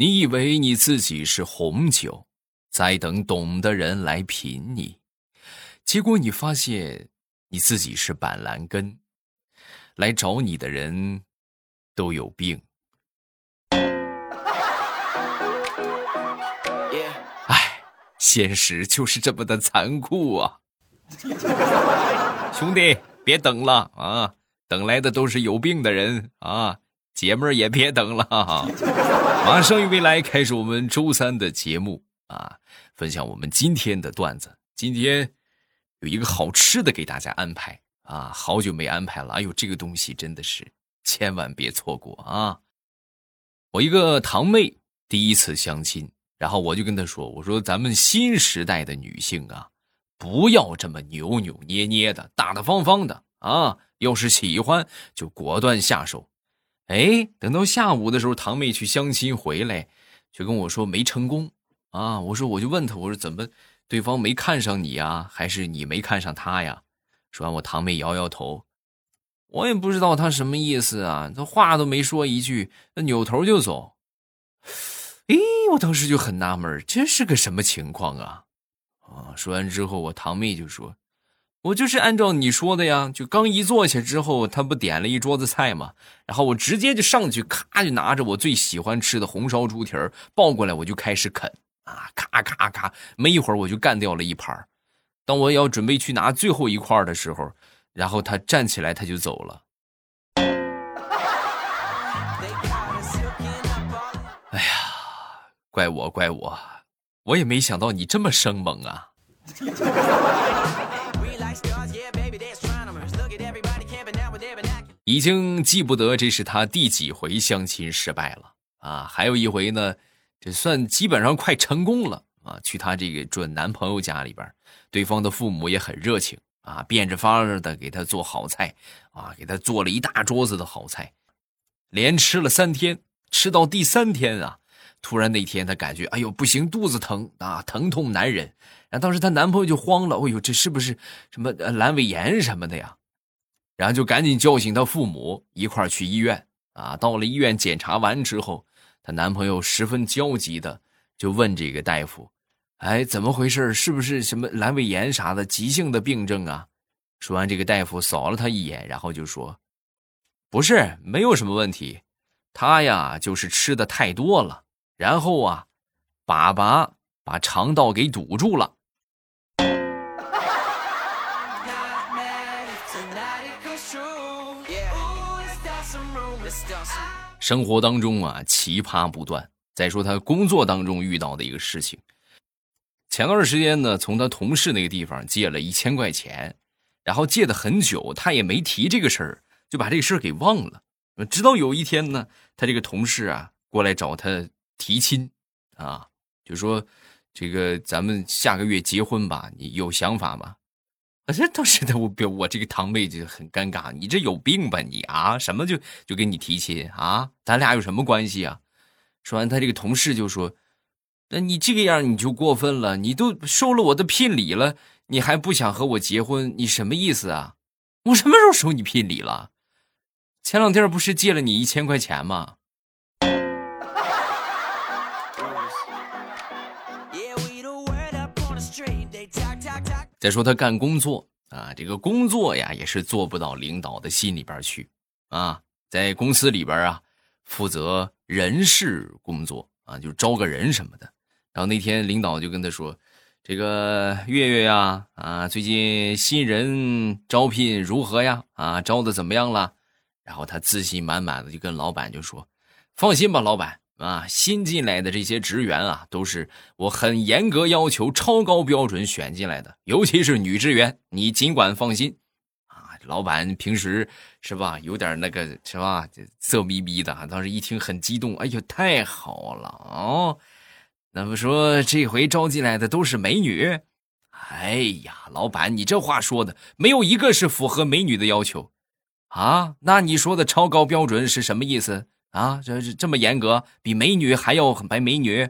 你以为你自己是红酒，在等懂的人来品你，结果你发现你自己是板蓝根，来找你的人都有病。哎，现实就是这么的残酷啊！兄弟，别等了啊！等来的都是有病的人啊！姐们儿也别等了，马上与未来开始我们周三的节目啊，分享我们今天的段子。今天有一个好吃的给大家安排啊，好久没安排了。哎呦，这个东西真的是千万别错过啊！我一个堂妹第一次相亲，然后我就跟她说：“我说咱们新时代的女性啊，不要这么扭扭捏捏的，大大方方的啊，要是喜欢就果断下手。”哎，等到下午的时候，堂妹去相亲回来，就跟我说没成功啊。我说我就问他，我说怎么对方没看上你呀，还是你没看上他呀？说完，我堂妹摇摇头，我也不知道他什么意思啊，他话都没说一句，那扭头就走。哎，我当时就很纳闷，这是个什么情况啊？啊，说完之后，我堂妹就说。我就是按照你说的呀，就刚一坐下之后，他不点了一桌子菜吗？然后我直接就上去，咔就拿着我最喜欢吃的红烧猪蹄儿抱过来，我就开始啃啊，咔咔咔，没一会儿我就干掉了一盘当我要准备去拿最后一块的时候，然后他站起来，他就走了。哎呀，怪我怪我，我也没想到你这么生猛啊！已经记不得这是他第几回相亲失败了啊！还有一回呢，这算基本上快成功了啊！去他这个准男朋友家里边，对方的父母也很热情啊，变着法儿的给他做好菜啊，给他做了一大桌子的好菜，连吃了三天，吃到第三天啊，突然那天他感觉哎呦不行，肚子疼啊，疼痛难忍，然后当时她男朋友就慌了，哎呦这是不是什么阑尾炎什么的呀？然后就赶紧叫醒他父母，一块儿去医院啊！到了医院检查完之后，她男朋友十分焦急的就问这个大夫：“哎，怎么回事？是不是什么阑尾炎啥的急性的病症啊？”说完，这个大夫扫了他一眼，然后就说：“不是，没有什么问题，他呀就是吃的太多了，然后啊，粑粑把肠道给堵住了。”生活当中啊，奇葩不断。再说他工作当中遇到的一个事情，前段时间呢，从他同事那个地方借了一千块钱，然后借的很久，他也没提这个事儿，就把这个事儿给忘了。直到有一天呢，他这个同事啊过来找他提亲，啊，就说这个咱们下个月结婚吧，你有想法吗？啊这当时的我表我这个堂妹就很尴尬，你这有病吧你啊？什么就就跟你提亲啊？咱俩有什么关系啊？说完，他这个同事就说：“那你这个样你就过分了，你都收了我的聘礼了，你还不想和我结婚？你什么意思啊？我什么时候收你聘礼了？前两天不是借了你一千块钱吗？”再说他干工作啊，这个工作呀也是做不到领导的心里边去啊，在公司里边啊负责人事工作啊，就招个人什么的。然后那天领导就跟他说：“这个月月呀，啊，最近新人招聘如何呀？啊，招的怎么样了？”然后他自信满满的就跟老板就说：“放心吧，老板。”啊，新进来的这些职员啊，都是我很严格要求、超高标准选进来的，尤其是女职员，你尽管放心。啊，老板平时是吧，有点那个是吧，色眯眯的，当时一听很激动，哎呦，太好了哦！那么说这回招进来的都是美女？哎呀，老板，你这话说的，没有一个是符合美女的要求啊？那你说的超高标准是什么意思？啊，这这这么严格，比美女还要白美女，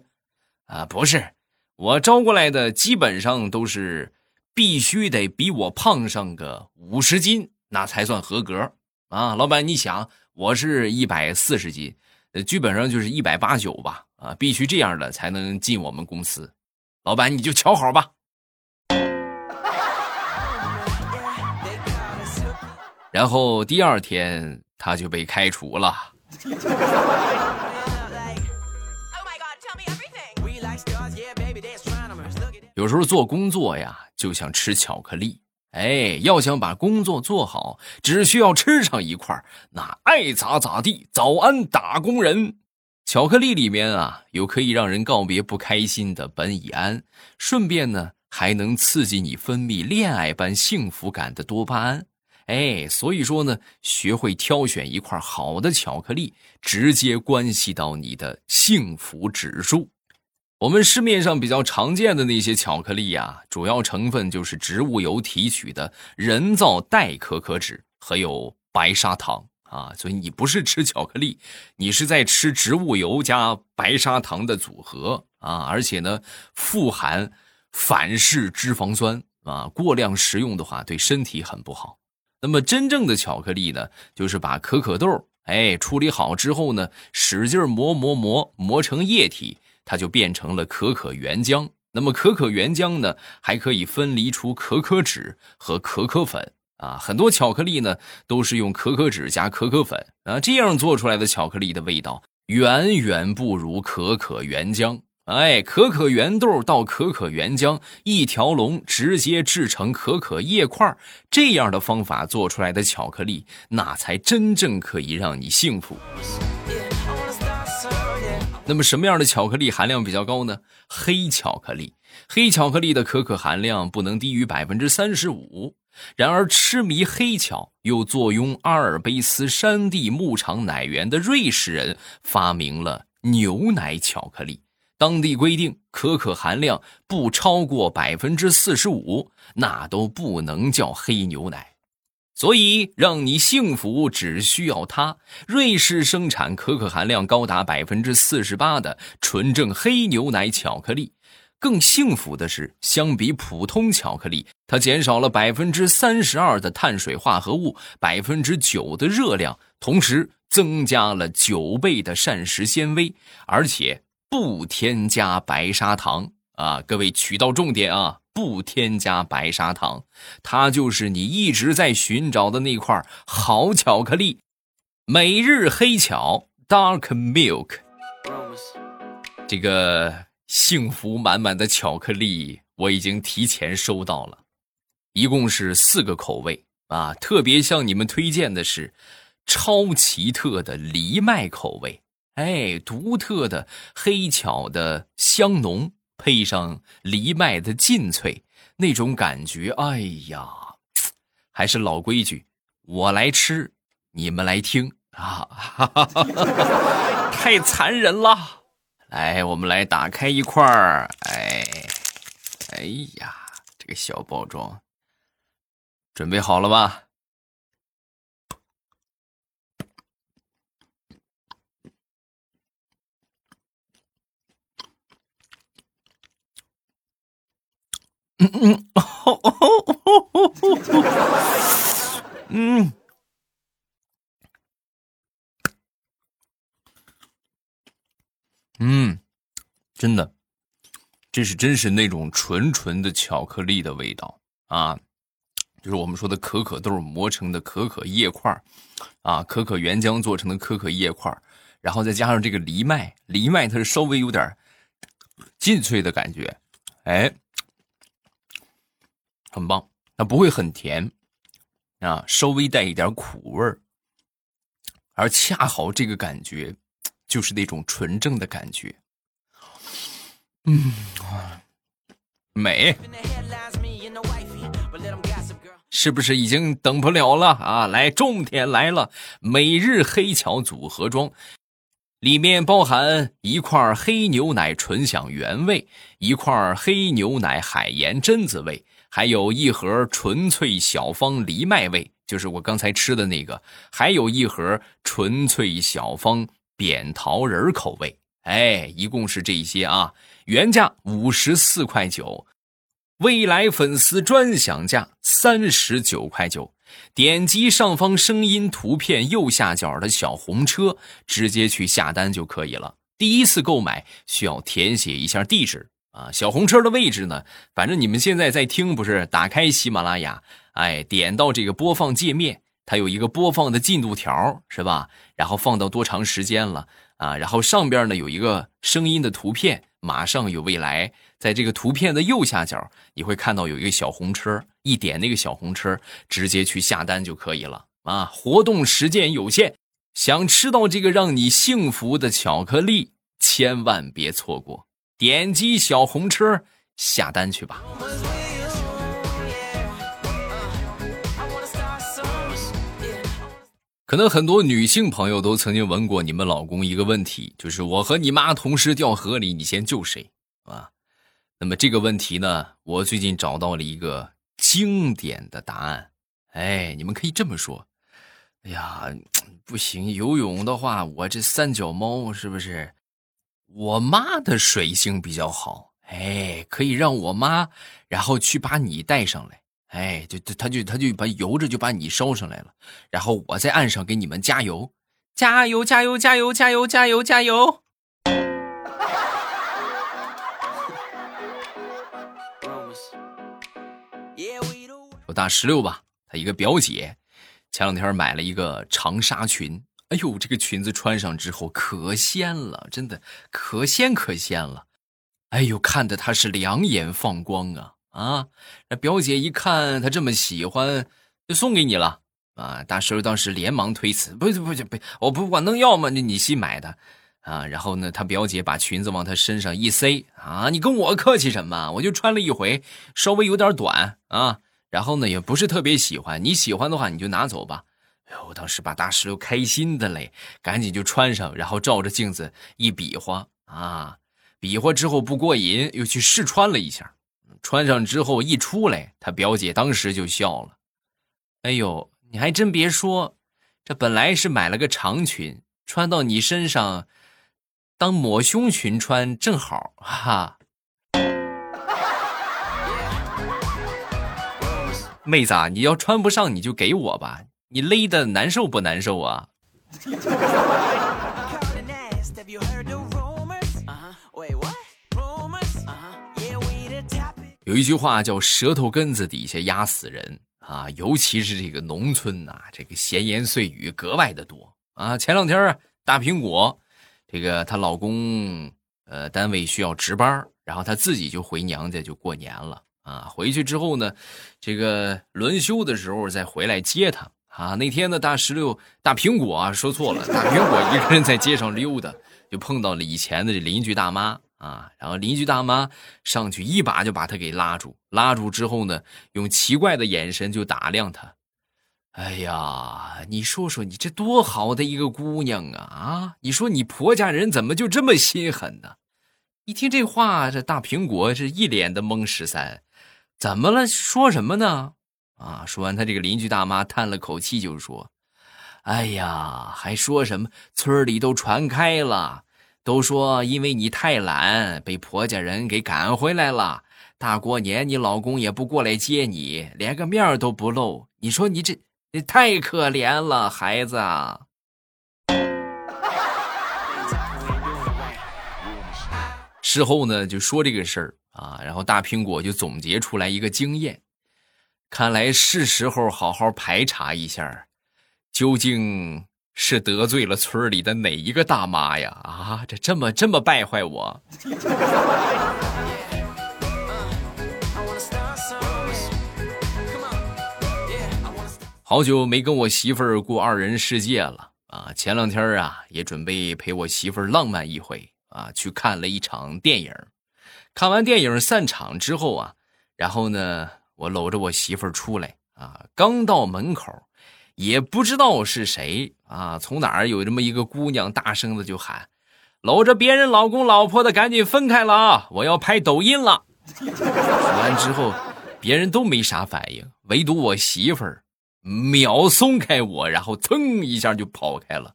啊，不是，我招过来的基本上都是必须得比我胖上个五十斤，那才算合格啊。老板，你想，我是一百四十斤，呃，基本上就是一百八九吧，啊，必须这样的才能进我们公司。老板，你就瞧好吧。然后第二天他就被开除了。有时候做工作呀，就像吃巧克力。哎，要想把工作做好，只需要吃上一块，那爱咋咋地。早安，打工人。巧克力里面啊，有可以让人告别不开心的苯乙胺，顺便呢，还能刺激你分泌恋爱般幸福感的多巴胺。哎，所以说呢，学会挑选一块好的巧克力，直接关系到你的幸福指数。我们市面上比较常见的那些巧克力呀，主要成分就是植物油提取的人造代可可脂，还有白砂糖啊。所以你不是吃巧克力，你是在吃植物油加白砂糖的组合啊。而且呢，富含反式脂肪酸啊，过量食用的话对身体很不好。那么真正的巧克力呢，就是把可可豆哎处理好之后呢，使劲磨磨磨磨成液体。它就变成了可可原浆。那么可可原浆呢，还可以分离出可可脂和可可粉啊。很多巧克力呢，都是用可可脂加可可粉啊，这样做出来的巧克力的味道远远不如可可原浆。哎，可可原豆到可可原浆一条龙直接制成可可叶块，这样的方法做出来的巧克力，那才真正可以让你幸福。那么什么样的巧克力含量比较高呢？黑巧克力，黑巧克力的可可含量不能低于百分之三十五。然而，痴迷黑巧又坐拥阿尔卑斯山地牧场奶源的瑞士人发明了牛奶巧克力。当地规定，可可含量不超过百分之四十五，那都不能叫黑牛奶。所以，让你幸福只需要它。瑞士生产可可含量高达百分之四十八的纯正黑牛奶巧克力。更幸福的是，相比普通巧克力，它减少了百分之三十二的碳水化合物，百分之九的热量，同时增加了九倍的膳食纤维，而且不添加白砂糖。啊，各位取到重点啊！不添加白砂糖，它就是你一直在寻找的那块好巧克力——每日黑巧 （Dark Milk）。这个幸福满满的巧克力，我已经提前收到了，一共是四个口味啊！特别向你们推荐的是超奇特的藜麦口味，哎，独特的黑巧的香浓。配上藜麦的劲脆，那种感觉，哎呀，还是老规矩，我来吃，你们来听啊！太残忍了，来，我们来打开一块儿，哎，哎呀，这个小包装，准备好了吧？嗯嗯，哦哦哦哦哦，嗯，嗯，真的，这是真是那种纯纯的巧克力的味道啊，就是我们说的可可豆磨成的可可叶块啊，可可原浆做成的可可叶块然后再加上这个藜麦，藜麦它是稍微有点劲脆的感觉，哎。很棒，它不会很甜，啊，稍微带一点苦味儿，而恰好这个感觉，就是那种纯正的感觉，嗯，美，是不是已经等不了了啊？来，重点来了，每日黑巧组合装，里面包含一块黑牛奶纯享原味，一块黑牛奶海盐榛子味。还有一盒纯粹小方藜麦味，就是我刚才吃的那个；还有一盒纯粹小方扁桃仁口味。哎，一共是这些啊，原价五十四块九，未来粉丝专享价三十九块九。点击上方声音图片右下角的小红车，直接去下单就可以了。第一次购买需要填写一下地址啊。小红车的位置呢，反正你们现在在听不是？打开喜马拉雅，哎，点到这个播放界面，它有一个播放的进度条，是吧？然后放到多长时间了啊？然后上边呢有一个声音的图片，马上有未来。在这个图片的右下角，你会看到有一个小红车，一点那个小红车，直接去下单就可以了啊！活动时间有限。想吃到这个让你幸福的巧克力，千万别错过！点击小红车下单去吧。可能很多女性朋友都曾经问过你们老公一个问题，就是我和你妈同时掉河里，你先救谁？啊？那么这个问题呢，我最近找到了一个经典的答案。哎，你们可以这么说。哎呀，不行！游泳的话，我这三脚猫是不是？我妈的水性比较好，哎，可以让我妈，然后去把你带上来，哎，就他就他就把游着就把你捎上来了，然后我在岸上给你们加油，加油，加油，加油，加油，加油，加油！我大石榴吧，他一个表姐。前两天买了一个长纱裙，哎呦，这个裙子穿上之后可仙了，真的可仙可仙了，哎呦，看的她是两眼放光啊啊！那表姐一看她这么喜欢，就送给你了啊！大师当时连忙推辞，不不不不，我不管能要吗？那你新买的啊！然后呢，他表姐把裙子往他身上一塞啊，你跟我客气什么？我就穿了一回，稍微有点短啊。然后呢，也不是特别喜欢。你喜欢的话，你就拿走吧。我当时把大石榴开心的嘞，赶紧就穿上，然后照着镜子一比划啊，比划之后不过瘾，又去试穿了一下。穿上之后一出来，他表姐当时就笑了。哎呦，你还真别说，这本来是买了个长裙，穿到你身上当抹胸裙穿正好哈。妹子啊，你要穿不上你就给我吧，你勒的难受不难受啊？有一句话叫“舌头根子底下压死人”啊，尤其是这个农村呐，这个闲言碎语格外的多啊。前两天啊，大苹果这个她老公呃单位需要值班，然后她自己就回娘家就过年了。啊，回去之后呢，这个轮休的时候再回来接她啊。那天呢，大石榴、大苹果啊，说错了，大苹果一个人在街上溜达，就碰到了以前的这邻居大妈啊。然后邻居大妈上去一把就把他给拉住，拉住之后呢，用奇怪的眼神就打量他。哎呀，你说说你这多好的一个姑娘啊啊！你说你婆家人怎么就这么心狠呢？一听这话，这大苹果是一脸的懵。十三。怎么了？说什么呢？啊！说完，他这个邻居大妈叹了口气，就说：“哎呀，还说什么？村里都传开了，都说因为你太懒，被婆家人给赶回来了。大过年，你老公也不过来接你，连个面都不露。你说你这，你太可怜了，孩子啊。”事后呢，就说这个事儿。啊，然后大苹果就总结出来一个经验，看来是时候好好排查一下，究竟是得罪了村里的哪一个大妈呀？啊，这这么这么败坏我！好久没跟我媳妇儿过二人世界了啊！前两天啊，也准备陪我媳妇儿浪漫一回啊，去看了一场电影。看完电影散场之后啊，然后呢，我搂着我媳妇儿出来啊，刚到门口，也不知道是谁啊，从哪儿有这么一个姑娘，大声的就喊：“搂着别人老公老婆的赶紧分开了啊，我要拍抖音了。”说完之后，别人都没啥反应，唯独我媳妇儿秒松开我，然后噌一下就跑开了。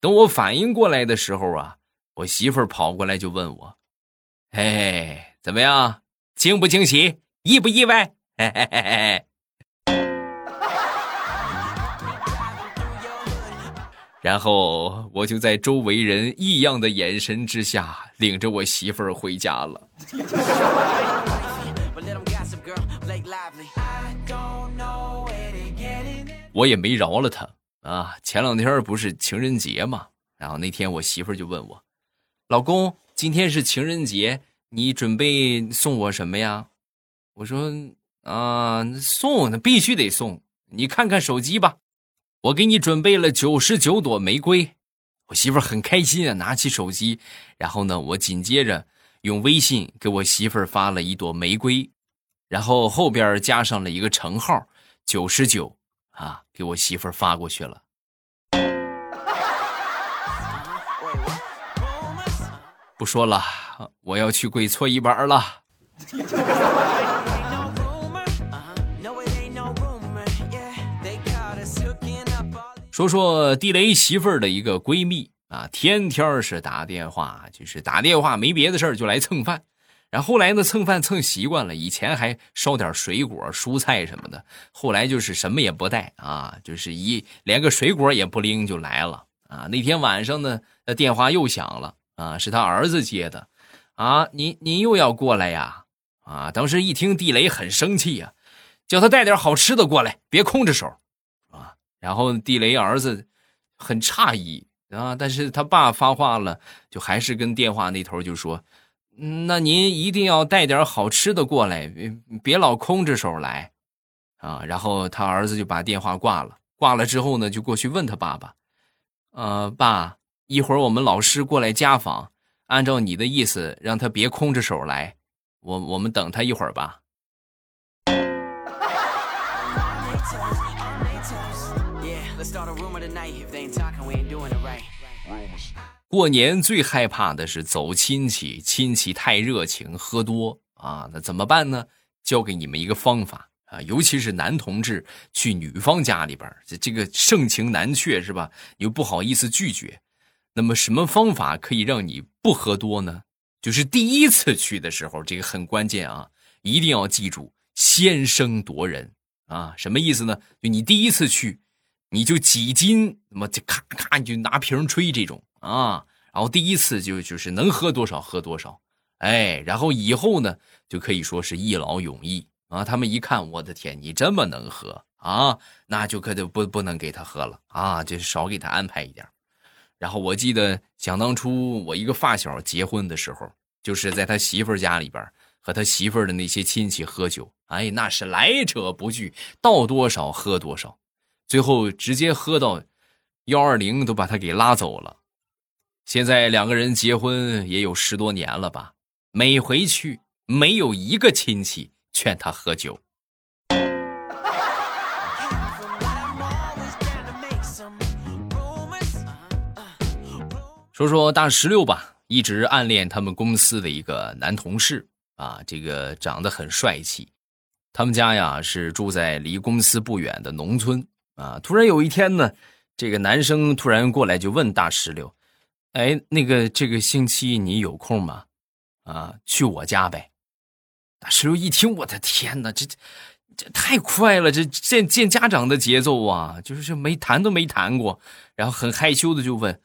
等我反应过来的时候啊，我媳妇儿跑过来就问我。哎，怎么样？惊不惊喜？意不意外？嘿嘿嘿嘿。然后我就在周围人异样的眼神之下，领着我媳妇儿回家了。我也没饶了他啊！前两天不是情人节嘛，然后那天我媳妇儿就问我：“老公，今天是情人节，你准备送我什么呀？”我说：“啊，送那必须得送，你看看手机吧，我给你准备了九十九朵玫瑰。”我媳妇儿很开心啊，拿起手机，然后呢，我紧接着用微信给我媳妇儿发了一朵玫瑰，然后后边加上了一个乘号九十九。啊，给我媳妇儿发过去了。不说了，我要去跪搓衣板了。说说地雷媳妇儿的一个闺蜜啊，天天是打电话，就是打电话，没别的事儿就来蹭饭。然后后来呢，蹭饭蹭习惯了，以前还捎点水果、蔬菜什么的，后来就是什么也不带啊，就是一连个水果也不拎就来了啊。那天晚上呢，电话又响了啊，是他儿子接的，啊，您您又要过来呀？啊，当时一听地雷很生气呀，叫他带点好吃的过来，别空着手。然后地雷儿子很诧异啊，但是他爸发话了，就还是跟电话那头就说。那您一定要带点好吃的过来，别别老空着手来，啊！然后他儿子就把电话挂了。挂了之后呢，就过去问他爸爸：“呃，爸，一会儿我们老师过来家访，按照你的意思，让他别空着手来，我我们等他一会儿吧。”过年最害怕的是走亲戚，亲戚太热情，喝多啊，那怎么办呢？教给你们一个方法啊，尤其是男同志去女方家里边，这这个盛情难却是吧？又不好意思拒绝，那么什么方法可以让你不喝多呢？就是第一次去的时候，这个很关键啊，一定要记住先声夺人啊，什么意思呢？就你第一次去，你就几斤，那么就咔咔你就拿瓶吹这种。啊，然后第一次就就是能喝多少喝多少，哎，然后以后呢就可以说是一劳永逸啊。他们一看，我的天，你这么能喝啊，那就可就不不能给他喝了啊，就少给他安排一点。然后我记得想当初我一个发小结婚的时候，就是在他媳妇家里边和他媳妇的那些亲戚喝酒，哎，那是来者不拒，倒多少喝多少，最后直接喝到幺二零都把他给拉走了。现在两个人结婚也有十多年了吧？每回去没有一个亲戚劝他喝酒。说说大石榴吧，一直暗恋他们公司的一个男同事啊，这个长得很帅气。他们家呀是住在离公司不远的农村啊。突然有一天呢，这个男生突然过来就问大石榴。哎，那个这个星期你有空吗？啊，去我家呗。大石榴一听，我的天哪，这这太快了，这见见家长的节奏啊，就是没谈都没谈过，然后很害羞的就问：“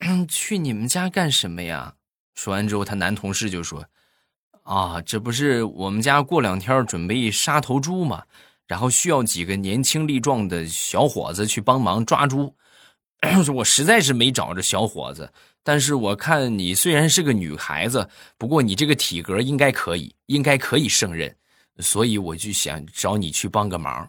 去你们家干什么呀？”说完之后，他男同事就说：“啊，这不是我们家过两天准备杀头猪嘛，然后需要几个年轻力壮的小伙子去帮忙抓猪。” 我实在是没找着小伙子，但是我看你虽然是个女孩子，不过你这个体格应该可以，应该可以胜任，所以我就想找你去帮个忙。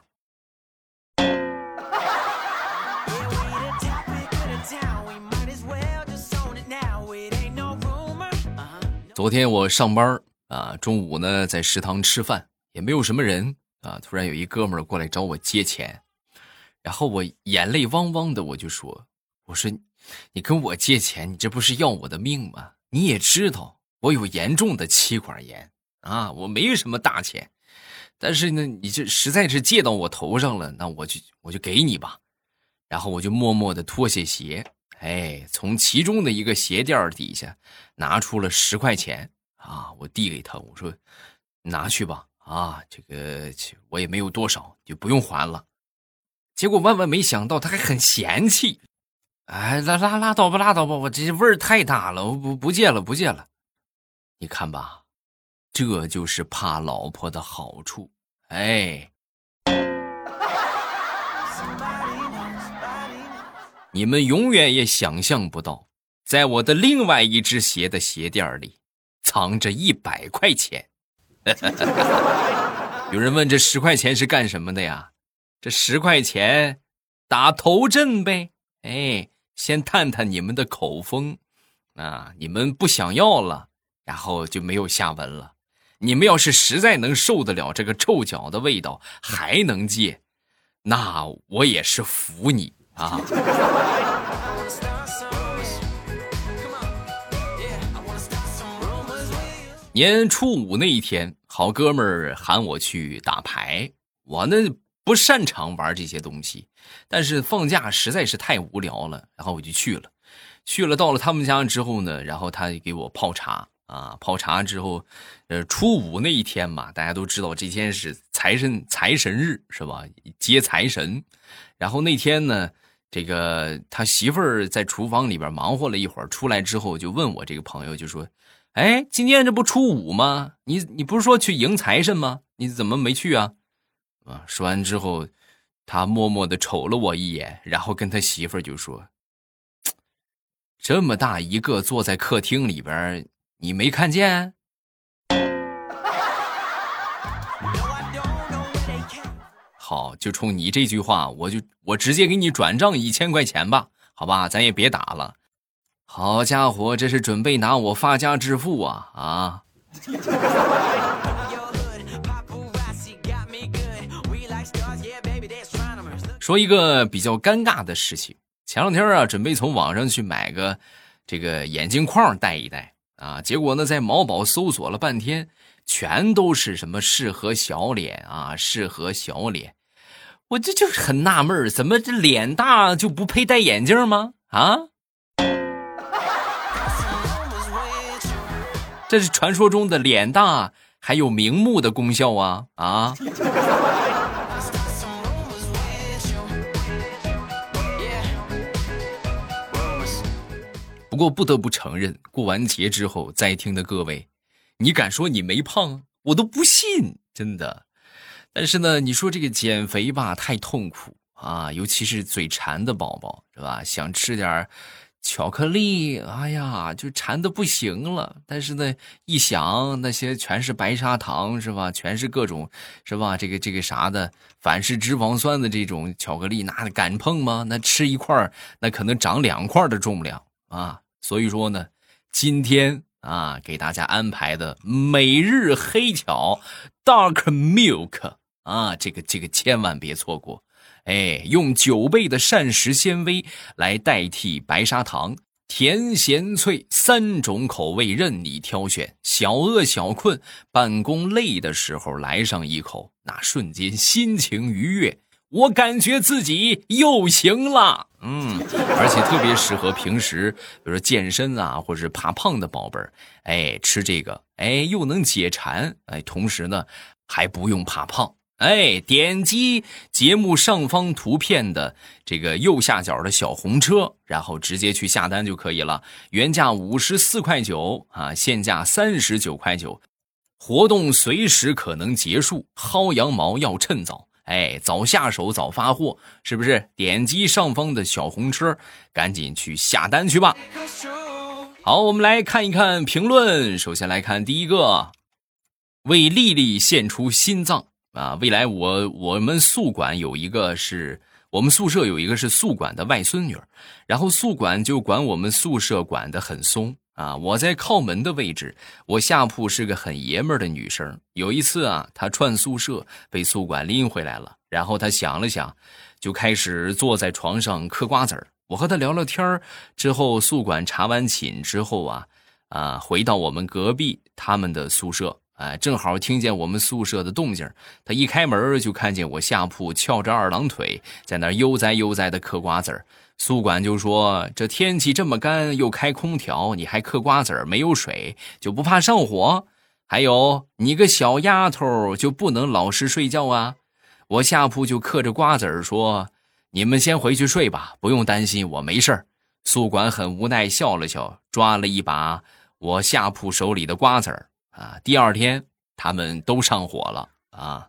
昨天我上班啊，中午呢在食堂吃饭，也没有什么人啊，突然有一哥们过来找我借钱。然后我眼泪汪汪的，我就说：“我说，你跟我借钱，你这不是要我的命吗？你也知道我有严重的气管炎啊，我没什么大钱，但是呢，你这实在是借到我头上了，那我就我就给你吧。然后我就默默的脱下鞋，哎，从其中的一个鞋垫底下拿出了十块钱啊，我递给他，我说，拿去吧，啊，这个我也没有多少，就不用还了。”结果万万没想到，他还很嫌弃，哎，拉拉拉倒吧，拉倒吧，我这味儿太大了，我不不戒了，不戒了。你看吧，这就是怕老婆的好处。哎，你们永远也想象不到，在我的另外一只鞋的鞋垫里藏着一百块钱。有人问这十块钱是干什么的呀？这十块钱打头阵呗。哎。先探探你们的口风，啊，你们不想要了，然后就没有下文了。你们要是实在能受得了这个臭脚的味道，还能借，那我也是服你啊。年初五那一天，好哥们儿喊我去打牌，我呢。不擅长玩这些东西，但是放假实在是太无聊了，然后我就去了。去了，到了他们家之后呢，然后他给我泡茶啊，泡茶之后，呃，初五那一天嘛，大家都知道这天是财神财神日是吧？接财神。然后那天呢，这个他媳妇儿在厨房里边忙活了一会儿，出来之后就问我这个朋友，就说：“哎，今天这不初五吗？你你不是说去迎财神吗？你怎么没去啊？”啊！说完之后，他默默的瞅了我一眼，然后跟他媳妇儿就说：“这么大一个坐在客厅里边，你没看见？”好，就冲你这句话，我就我直接给你转账一千块钱吧，好吧，咱也别打了。好家伙，这是准备拿我发家致富啊啊！说一个比较尴尬的事情，前两天啊，准备从网上去买个这个眼镜框戴一戴啊，结果呢，在某宝搜索了半天，全都是什么适合小脸啊，适合小脸，我这就是很纳闷怎么这脸大就不配戴眼镜吗？啊？这是传说中的脸大还有明目的功效啊啊！不过不得不承认，过完节之后在听的各位，你敢说你没胖，我都不信，真的。但是呢，你说这个减肥吧，太痛苦啊，尤其是嘴馋的宝宝，是吧？想吃点巧克力，哎呀，就馋的不行了。但是呢，一想那些全是白砂糖，是吧？全是各种，是吧？这个这个啥的反式脂肪酸的这种巧克力，那敢碰吗？那吃一块那可能长两块的重量啊。所以说呢，今天啊，给大家安排的每日黑巧 Dark Milk 啊，这个这个千万别错过。哎，用九倍的膳食纤维来代替白砂糖，甜咸脆三种口味任你挑选。小饿小困，办公累的时候来上一口，那瞬间心情愉悦。我感觉自己又行了，嗯，而且特别适合平时，比如说健身啊，或者是怕胖的宝贝儿，哎，吃这个，哎，又能解馋，哎，同时呢还不用怕胖，哎，点击节目上方图片的这个右下角的小红车，然后直接去下单就可以了，原价五十四块九啊，现价三十九块九，活动随时可能结束，薅羊毛要趁早。哎，早下手早发货，是不是？点击上方的小红车，赶紧去下单去吧。好，我们来看一看评论。首先来看第一个，为丽丽献出心脏啊！未来我我们宿管有一个是我们宿舍有一个是宿管的外孙女，然后宿管就管我们宿舍管得很松。啊，我在靠门的位置，我下铺是个很爷们儿的女生。有一次啊，她串宿舍被宿管拎回来了，然后她想了想，就开始坐在床上嗑瓜子儿。我和她聊聊天儿之后，宿管查完寝之后啊，啊，回到我们隔壁他们的宿舍，啊，正好听见我们宿舍的动静。他一开门就看见我下铺翘着二郎腿，在那悠哉悠哉的嗑瓜子儿。宿管就说：“这天气这么干，又开空调，你还嗑瓜子儿，没有水就不怕上火？还有你个小丫头就不能老实睡觉啊？”我下铺就嗑着瓜子儿说：“你们先回去睡吧，不用担心，我没事儿。宿管很无奈笑了笑，抓了一把我下铺手里的瓜子儿啊。第二天他们都上火了啊。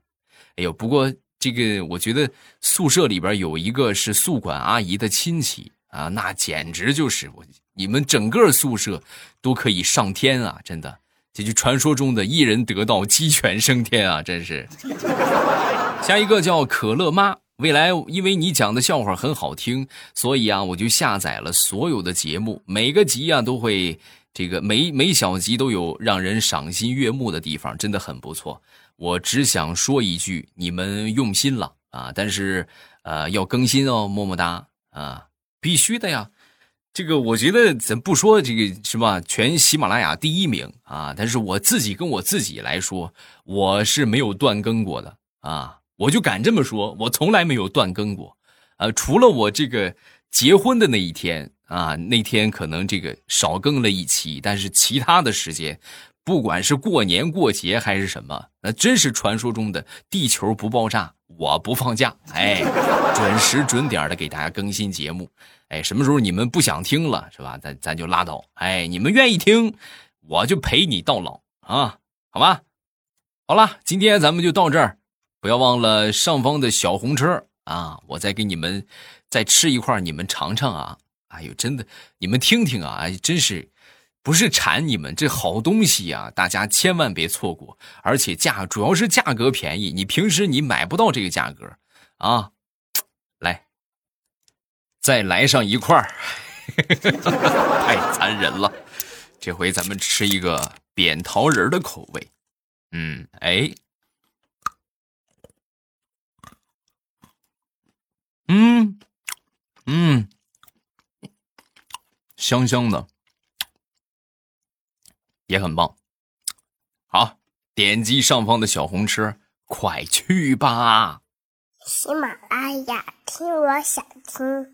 哎呦，不过这个我觉得宿舍里边有一个是宿管阿姨的亲戚啊，那简直就是我你们整个宿舍都可以上天啊！真的，这就传说中的一人得道鸡犬升天啊！真是。下一个叫可乐妈。未来因为你讲的笑话很好听，所以啊，我就下载了所有的节目，每个集啊都会这个每每小集都有让人赏心悦目的地方，真的很不错。我只想说一句，你们用心了啊！但是呃要更新哦，么么哒啊，必须的呀。这个我觉得咱不说这个是吧？全喜马拉雅第一名啊，但是我自己跟我自己来说，我是没有断更过的啊。我就敢这么说，我从来没有断更过，呃，除了我这个结婚的那一天啊，那天可能这个少更了一期，但是其他的时间，不管是过年过节还是什么，那真是传说中的地球不爆炸，我不放假，哎，准时准点的给大家更新节目，哎，什么时候你们不想听了是吧？咱咱就拉倒，哎，你们愿意听，我就陪你到老啊，好吧？好了，今天咱们就到这儿。不要忘了上方的小红车啊！我再给你们再吃一块，你们尝尝啊！哎呦，真的，你们听听啊！真是不是馋你们这好东西呀，大家千万别错过，而且价主要是价格便宜，你平时你买不到这个价格啊！来，再来上一块 太残忍了。这回咱们吃一个扁桃仁的口味，嗯，哎。嗯，嗯，香香的，也很棒。好，点击上方的小红车，快去吧！喜马拉雅，听我想听。